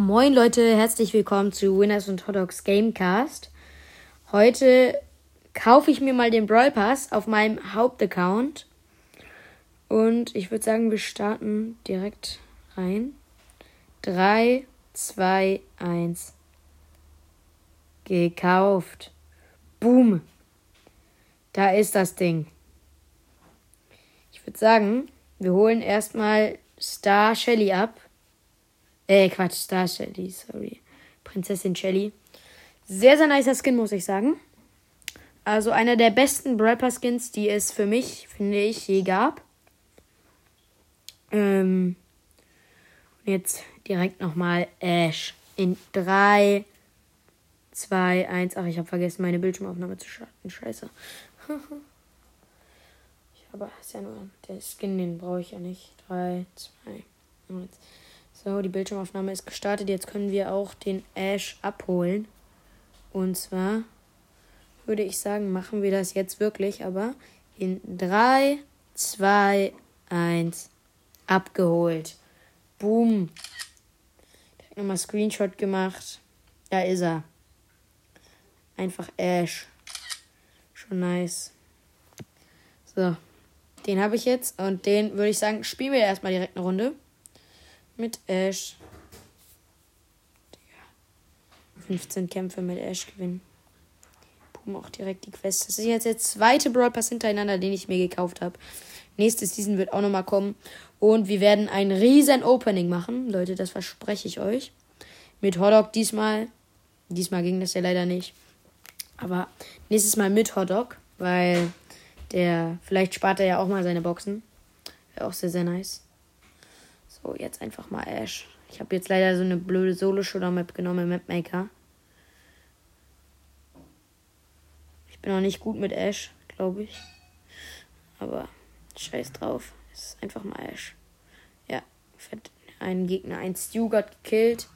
Moin Leute, herzlich willkommen zu Winners und Hot Dogs Gamecast. Heute kaufe ich mir mal den Brawl Pass auf meinem Hauptaccount. Und ich würde sagen, wir starten direkt rein. 3, 2, 1. Gekauft. Boom. Da ist das Ding. Ich würde sagen, wir holen erstmal Star Shelly ab. Äh, Quatsch, Star Shelly, sorry. Prinzessin Shelly. Sehr, sehr nicer Skin, muss ich sagen. Also einer der besten Brawl Skins, die es für mich, finde ich, je gab. Ähm, jetzt direkt nochmal Ash. In 3, 2, 1. Ach, ich habe vergessen, meine Bildschirmaufnahme zu starten. Scheiße. ich habe, ist ja nur der Skin, den brauche ich ja nicht. 3, 2, 1. So, die Bildschirmaufnahme ist gestartet. Jetzt können wir auch den Ash abholen. Und zwar würde ich sagen, machen wir das jetzt wirklich, aber in 3, 2, 1 abgeholt. Boom. Direkt nochmal Screenshot gemacht. Da ist er. Einfach Ash. Schon nice. So. Den habe ich jetzt und den würde ich sagen, spielen wir erstmal direkt eine Runde mit Ash. 15 Kämpfe mit Ash gewinnen. Boom, auch direkt die Quest. Das ist jetzt der zweite Brawl Pass hintereinander, den ich mir gekauft habe. Nächstes Season wird auch nochmal kommen. Und wir werden ein riesen Opening machen. Leute, das verspreche ich euch. Mit Hotdog diesmal. Diesmal ging das ja leider nicht. Aber nächstes Mal mit Hotdog. Weil der, vielleicht spart er ja auch mal seine Boxen. Wäre auch sehr, sehr nice. So, jetzt einfach mal Ash. Ich habe jetzt leider so eine blöde Solo-Shooter-Map genommen, Mapmaker. Ich bin auch nicht gut mit Ash, glaube ich. Aber scheiß drauf. Es ist einfach mal Ash. Ja, fett einen Gegner, ein Stuart gekillt.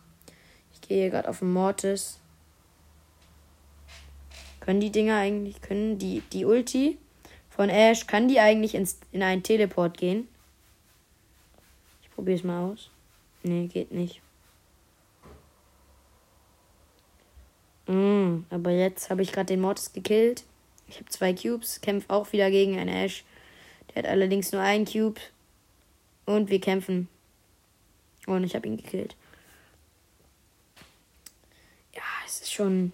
Ich gehe hier gerade auf den Mortis. Können die Dinger eigentlich, können die, die Ulti von Ash, kann die eigentlich ins, in einen Teleport gehen? Probier's mal aus. Nee, geht nicht. Mm, aber jetzt habe ich gerade den Mortis gekillt. Ich habe zwei Cubes, kämpfe auch wieder gegen einen Ash. Der hat allerdings nur einen Cube. Und wir kämpfen. Und ich habe ihn gekillt. Ja, es ist schon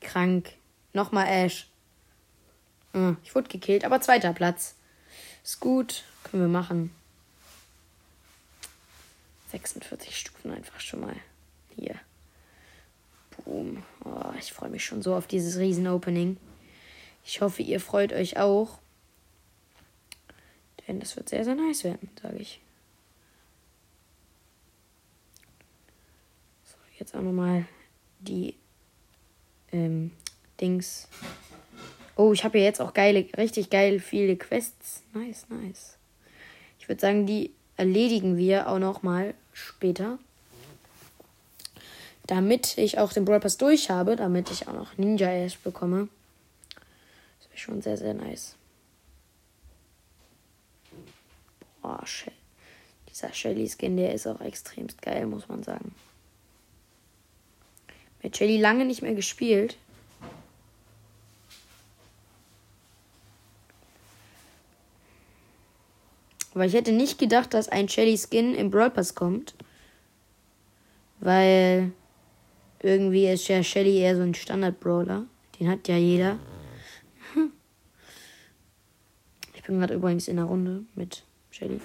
krank. Nochmal Ash. Mm, ich wurde gekillt, aber zweiter Platz. Ist gut, können wir machen. 46 Stufen einfach schon mal. Hier. Boom. Oh, ich freue mich schon so auf dieses Riesen-Opening. Ich hoffe, ihr freut euch auch. Denn das wird sehr, sehr nice werden, sage ich. So, jetzt auch nochmal die ähm, Dings. Oh, ich habe hier jetzt auch geile, richtig geil viele Quests. Nice, nice. Ich würde sagen, die erledigen wir auch noch mal später. Damit ich auch den Brawl Pass durch habe, damit ich auch noch Ninja Ash bekomme. Das wäre schon sehr, sehr nice. Boah, Shell. Dieser Shelly Skin, der ist auch extremst geil, muss man sagen. Mit Shelly lange nicht mehr gespielt. Aber ich hätte nicht gedacht, dass ein Shelly Skin im Brawl Pass kommt. Weil irgendwie ist ja Shelly eher so ein Standard-Brawler. Den hat ja jeder. Ich bin gerade übrigens in der Runde mit Shelly.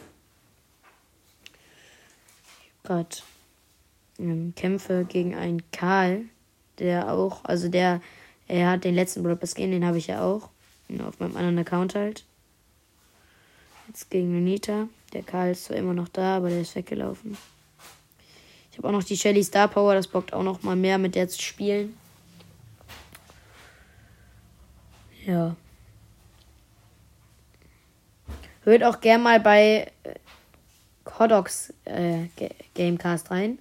Gerade ähm, Kämpfe gegen einen Karl, der auch, also der, er hat den letzten Brawl Pass Skin, den habe ich ja auch. Auf meinem anderen Account halt. Jetzt gegen Anita. Der Karl ist zwar immer noch da, aber der ist weggelaufen. Ich habe auch noch die Shelly Star Power. Das bockt auch noch mal mehr mit der zu spielen. Ja. Hört auch gern mal bei äh, Hodox äh, Gamecast rein.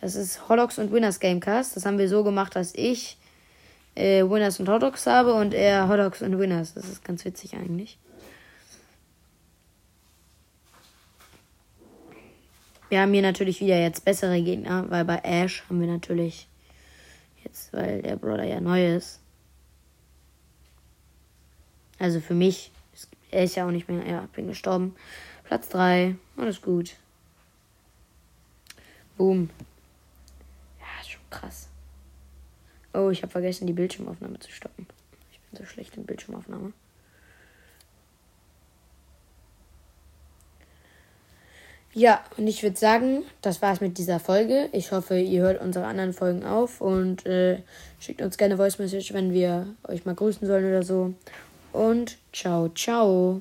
Das ist Hodox und Winners Gamecast. Das haben wir so gemacht, dass ich äh, Winners und Hodox habe und er Hodox und Winners. Das ist ganz witzig eigentlich. Wir haben hier natürlich wieder jetzt bessere Gegner, weil bei Ash haben wir natürlich jetzt, weil der Brawler ja neu ist. Also für mich, er ist ja auch nicht mehr, ja, bin gestorben. Platz 3, alles gut. Boom. Ja, ist schon krass. Oh, ich habe vergessen, die Bildschirmaufnahme zu stoppen. Ich bin so schlecht in Bildschirmaufnahme. Ja, und ich würde sagen, das war's mit dieser Folge. Ich hoffe, ihr hört unsere anderen Folgen auf und äh, schickt uns gerne Voice Message, wenn wir euch mal grüßen sollen oder so. Und ciao, ciao.